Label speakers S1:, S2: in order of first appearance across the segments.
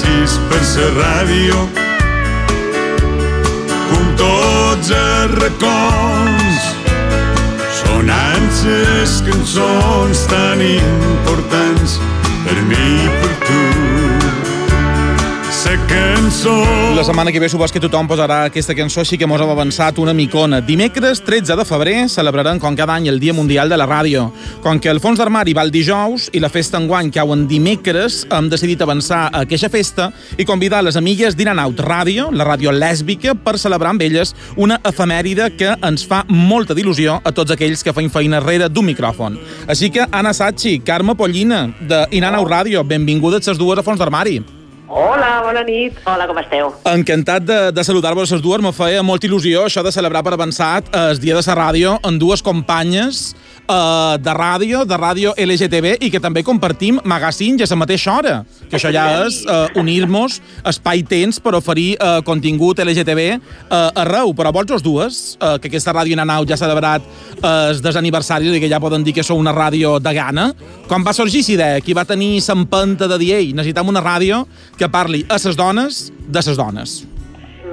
S1: sis per la ràdio. Com tots els racons sonant les cançons tan importants per mi i per tu cançó.
S2: La setmana que ve supos que tothom posarà aquesta cançó, així que mos hem avançat una micona. Dimecres 13 de febrer celebrarem com cada any el Dia Mundial de la Ràdio. Com que el fons d'armari va el dijous i la festa enguany cau en dimecres, hem decidit avançar a aquesta festa i convidar les amigues d'Inanaut Ràdio, la ràdio lèsbica, per celebrar amb elles una efemèride que ens fa molta d'il·lusió a tots aquells que feim feina darrere d'un micròfon. Així que, Anna Sachi, Carme Pollina, de Inanaut Ràdio, benvingudes les dues a Fons d'Armari.
S3: Hola, bona nit. Hola, com esteu?
S2: Encantat de, de saludar-vos les dues. Me feia molta il·lusió això de celebrar per avançat el dia de la ràdio amb dues companyes uh, de ràdio, de ràdio LGTB, i que també compartim magazine a la mateixa hora. Que això ja és uh, unir-nos espai-temps per oferir uh, contingut LGTB uh, arreu. Però vols les dues, uh, que aquesta ràdio Nanau ja ha celebrat uh, el desaniversari i que ja poden dir que sou una ràdio de gana. Quan va sorgir aquesta idea? Qui va tenir s'empenta de dir, ei, necessitem una ràdio que parli a les dones de les dones?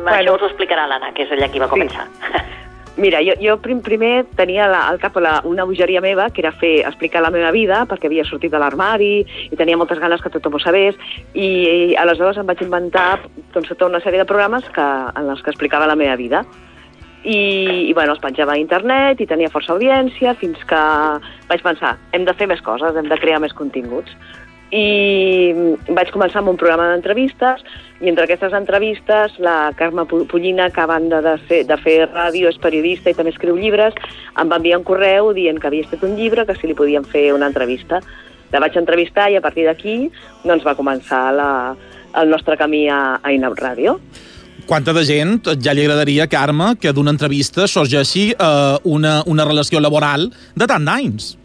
S3: Bueno. Això us ho explicarà l'Anna, que és ella qui va començar. Sí.
S4: Mira, jo, jo prim, primer tenia la, al cap la, una bogeria meva, que era fer explicar la meva vida, perquè havia sortit de l'armari i tenia moltes ganes que tothom ho sabés, i, i aleshores em vaig inventar doncs, tota una sèrie de programes que, en els que explicava la meva vida. I, i bueno, els penjava a internet i tenia força audiència, fins que vaig pensar, hem de fer més coses, hem de crear més continguts i vaig començar amb un programa d'entrevistes i entre aquestes entrevistes la Carme Pollina, que a banda de fer, de fer ràdio, és periodista i també escriu llibres, em va enviar un correu dient que havia estat un llibre, que si li podien fer una entrevista. La vaig entrevistar i a partir d'aquí doncs, va començar la, el nostre camí a, a Inaut Ràdio.
S2: Quanta de gent ja li agradaria, Carme, que d'una entrevista sorgeixi eh, una, una relació laboral de tant d'anys?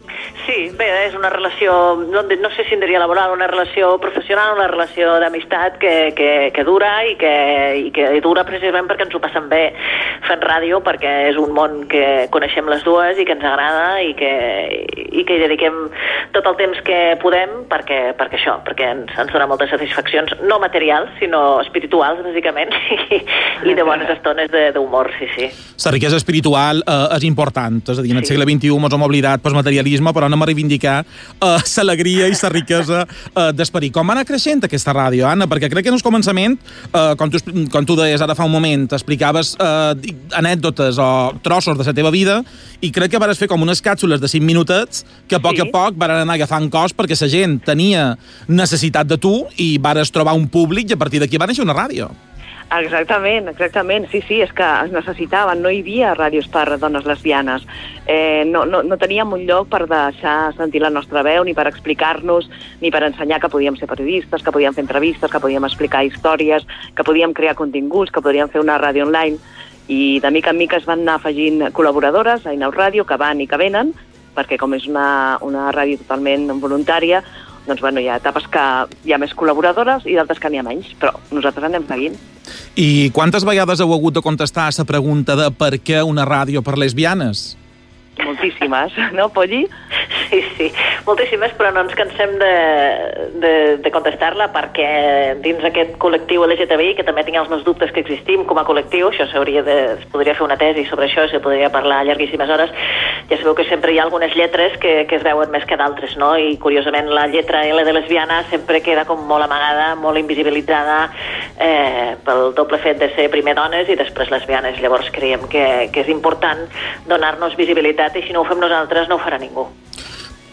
S3: Sí, bé, és una relació, no, no sé si en diria laboral, una relació professional, una relació d'amistat que, que, que dura i que, i que dura precisament perquè ens ho passem bé fent ràdio, perquè és un món que coneixem les dues i que ens agrada i que, i que hi dediquem tot el temps que podem perquè, perquè això, perquè ens, ens dona moltes satisfaccions, no materials, sinó espirituals, bàsicament, i, i de bones estones d'humor, sí, sí.
S2: La riquesa espiritual eh, és important, és a dir, en el sí. segle XXI ens hem oblidat pel materialisme, però anem a reivindicar uh, l'alegria i la riquesa uh, d'esperit. Com va anar creixent aquesta ràdio, Anna? Perquè crec que en el començament, uh, com, tu, com tu deies ara fa un moment, explicaves uh, anècdotes o trossos de la teva vida i crec que vares fer com unes càpsules de 5 minutets que a poc sí. a poc van anar agafant cos perquè la gent tenia necessitat de tu i vares trobar un públic i a partir d'aquí va néixer una ràdio.
S4: Exactament, exactament. Sí, sí, és que es necessitaven, no hi havia ràdios per dones lesbianes. Eh, no, no, no teníem un lloc per deixar sentir la nostra veu, ni per explicar-nos, ni per ensenyar que podíem ser periodistes, que podíem fer entrevistes, que podíem explicar històries, que podíem crear continguts, que podíem fer una ràdio online. I de mica en mica es van anar afegint col·laboradores a Inau Ràdio, que van i que venen, perquè com és una, una ràdio totalment voluntària, doncs bueno, hi ha etapes que hi ha més col·laboradores i d'altres que n'hi ha menys, però nosaltres anem seguint.
S2: I quantes vegades heu hagut de contestar a la pregunta de per què una ràdio per lesbianes?
S4: Moltíssimes, no, Polly?
S3: Sí, sí, moltíssimes, però no ens cansem de, de, de contestar-la perquè dins aquest col·lectiu LGTBI, que també tinc els meus dubtes que existim com a col·lectiu, això s'hauria de, es podria fer una tesi sobre això, se podria parlar llarguíssimes hores, ja sabeu que sempre hi ha algunes lletres que, que es veuen més que d'altres, no? I curiosament la lletra L de lesbiana sempre queda com molt amagada, molt invisibilitzada eh, pel doble fet de ser primer dones i després lesbianes. Llavors creiem que, que és important donar-nos visibilitat i si no ho fem nosaltres no ho farà ningú.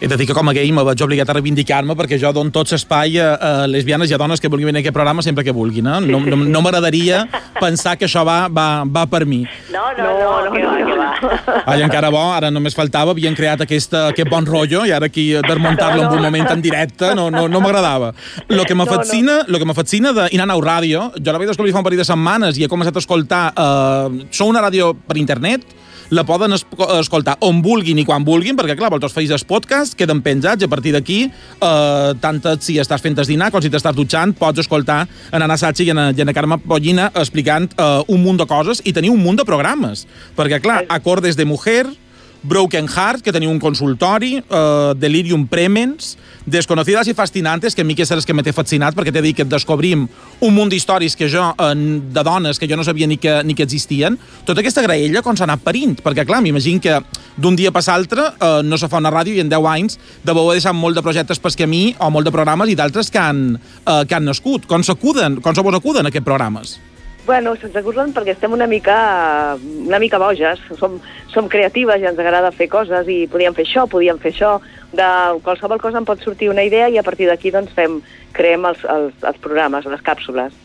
S2: He de dir que com a gay me vaig obligat a reivindicar-me perquè jo dono tot l'espai a, a lesbianes i a dones que vulguin venir a aquest programa sempre que vulguin. Eh? No, no, no m'agradaria pensar que això va, va, va per mi.
S3: No, no, no, no, que va, que va.
S2: Ai, encara bo, ara només faltava, havien creat aquesta, aquest bon rotllo i ara aquí desmuntar-lo en un moment en directe no, no, no m'agradava. Lo que me fascina, lo que me fascina d'Inanau Ràdio, jo la vaig descobrir fa un parell de setmanes i he començat a escoltar... Eh, sou una ràdio per internet, la poden es escoltar on vulguin i quan vulguin, perquè, clar, vosaltres feis el podcast, queden penjats, i a partir d'aquí, eh, tant si estàs fent dinar com si t'estàs dutxant, pots escoltar en Anna Sachi i en, i en Carme Pollina explicant eh, un munt de coses i tenir un munt de programes. Perquè, clar, Acordes de Mujer, Broken Heart, que teniu un consultori, uh, Delirium Premens, Desconocidas i Fascinantes, que a mi que és que m'he fascinat, perquè t'he dit que descobrim un munt d'històries que jo, uh, de dones que jo no sabia ni que, ni que existien. Tota aquesta graella com s'ha anat parint, perquè clar, m'imagino que d'un dia per l'altre uh, no se fa una ràdio i en 10 anys deveu haver deixat molt de projectes pel camí o molt de programes i d'altres que, han, uh, que han nascut. Com s'acuden, com se vos acuden aquests programes?
S4: Bueno, se'ns acurren perquè estem una mica, una mica boges, som, som creatives i ens agrada fer coses i podíem fer això, podíem fer això, de qualsevol cosa en pot sortir una idea i a partir d'aquí doncs fem, creem els, els, els programes, les càpsules.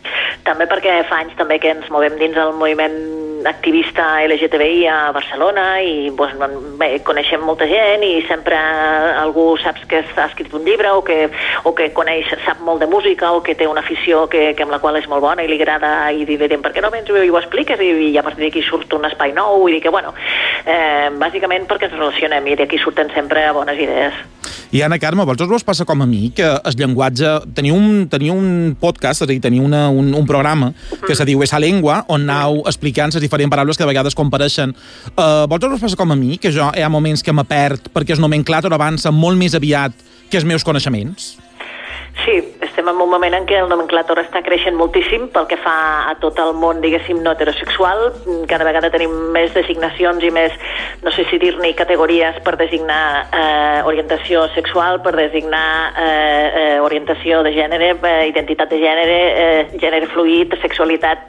S3: També perquè fa anys també que ens movem dins el moviment activista LGTBI a Barcelona i doncs, bé, coneixem molta gent i sempre algú saps que ha escrit un llibre o que, o que coneix, sap molt de música o que té una afició que, que amb la qual és molt bona i li agrada i li direm per què no vens i ho expliques i, i a partir d'aquí surt un espai nou vull dir que bueno, eh, bàsicament perquè ens relacionem i d'aquí surten sempre bones idees.
S2: I Anna Carme, vosaltres vos passa com a mi que el llenguatge... Teniu un, teniu un podcast, és a dir, teniu una, un, un programa que se diu Esa Lengua, on anau explicant les diferents paraules que de vegades compareixen. Uh, vosaltres vos passa com a mi, que jo hi ha moments que me perd perquè el nomenclàtor avança molt més aviat que els meus coneixements?
S3: Sí, estem en un moment en què el nomenclàtor està creixent moltíssim pel que fa a tot el món, diguéssim, no heterosexual. Cada vegada tenim més designacions i més, no sé si dir-ne categories per designar eh, orientació sexual, per designar eh, eh, orientació de gènere, eh, identitat de gènere, eh, gènere fluid, sexualitat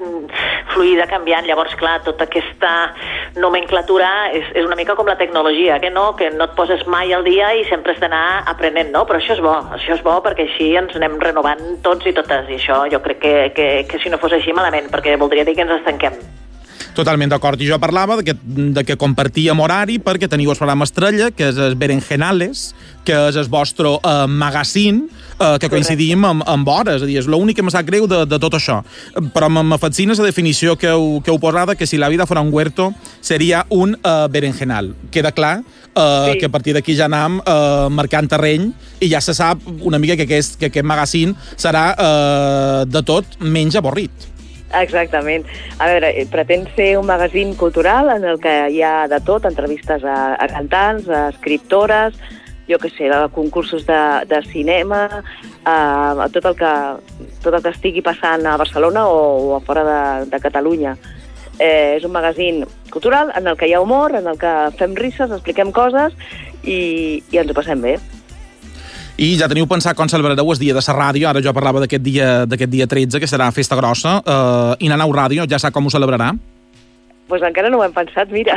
S3: fluida, canviant. Llavors, clar, tota aquesta nomenclatura és, és una mica com la tecnologia, que no, que no et poses mai al dia i sempre has d'anar aprenent, no? Però això és bo, això és bo perquè així ens anem renovant tots i totes, i això jo crec que, que, que si no fos així malament, perquè voldria dir que ens estanquem.
S2: Totalment d'acord. I jo parlava de que, de que compartíem horari perquè teniu el programa Estrella, que és el Berenjenales, que és el vostre uh, magazine, uh, que coincidim amb, amb hores. És a dir, és l'únic que me sap greu de, de tot això. Però me fascina la definició que heu, que heu posada, que si la vida fora un huerto seria un uh, berenjenal. Queda clar uh, sí. que a partir d'aquí ja anam uh, marcant terreny i ja se sap una mica que aquest, que aquest magazine serà uh, de tot menys avorrit.
S4: Exactament. A veure, pretén ser un magazín cultural en el que hi ha de tot, entrevistes a, a cantants, a escriptores, jo que sé, a concursos de, de cinema, a, a tot, el que, tot el que estigui passant a Barcelona o, o a fora de, de Catalunya. Eh, és un magazín cultural en el que hi ha humor, en el que fem risses, expliquem coses i, i ens ho passem bé.
S2: I ja teniu pensat com celebrareu el dia de la ràdio, ara jo parlava d'aquest dia, dia 13, que serà festa grossa, uh, i Nanau Ràdio ja sap com ho celebrarà?
S4: Pues encara no ho hem pensat, mira.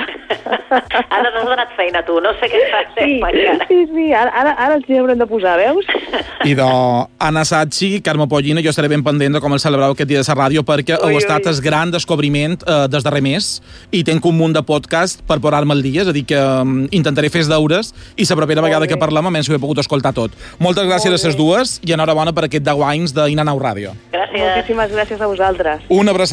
S3: ara no has donat feina, tu, no sé què fas.
S4: Sí, sí, sí, ara, ara, ara ens hi haurem de posar, veus?
S2: I de Anna Sachi, Carme Pollina, jo estaré ben pendent de com el celebrau aquest dia de la ràdio, perquè ui, heu estat el gran descobriment eh, des darrer mes i tenc un munt de podcast per posar-me al dia, és a dir, que um, intentaré fer els deures i la propera vegada que parlem almenys ho he pogut escoltar tot. Moltes gràcies Molt a les dues i enhorabona per aquest 10 anys d'Inanau Ràdio.
S3: Gràcies.
S4: Moltíssimes gràcies a vosaltres.
S2: Una abraçada.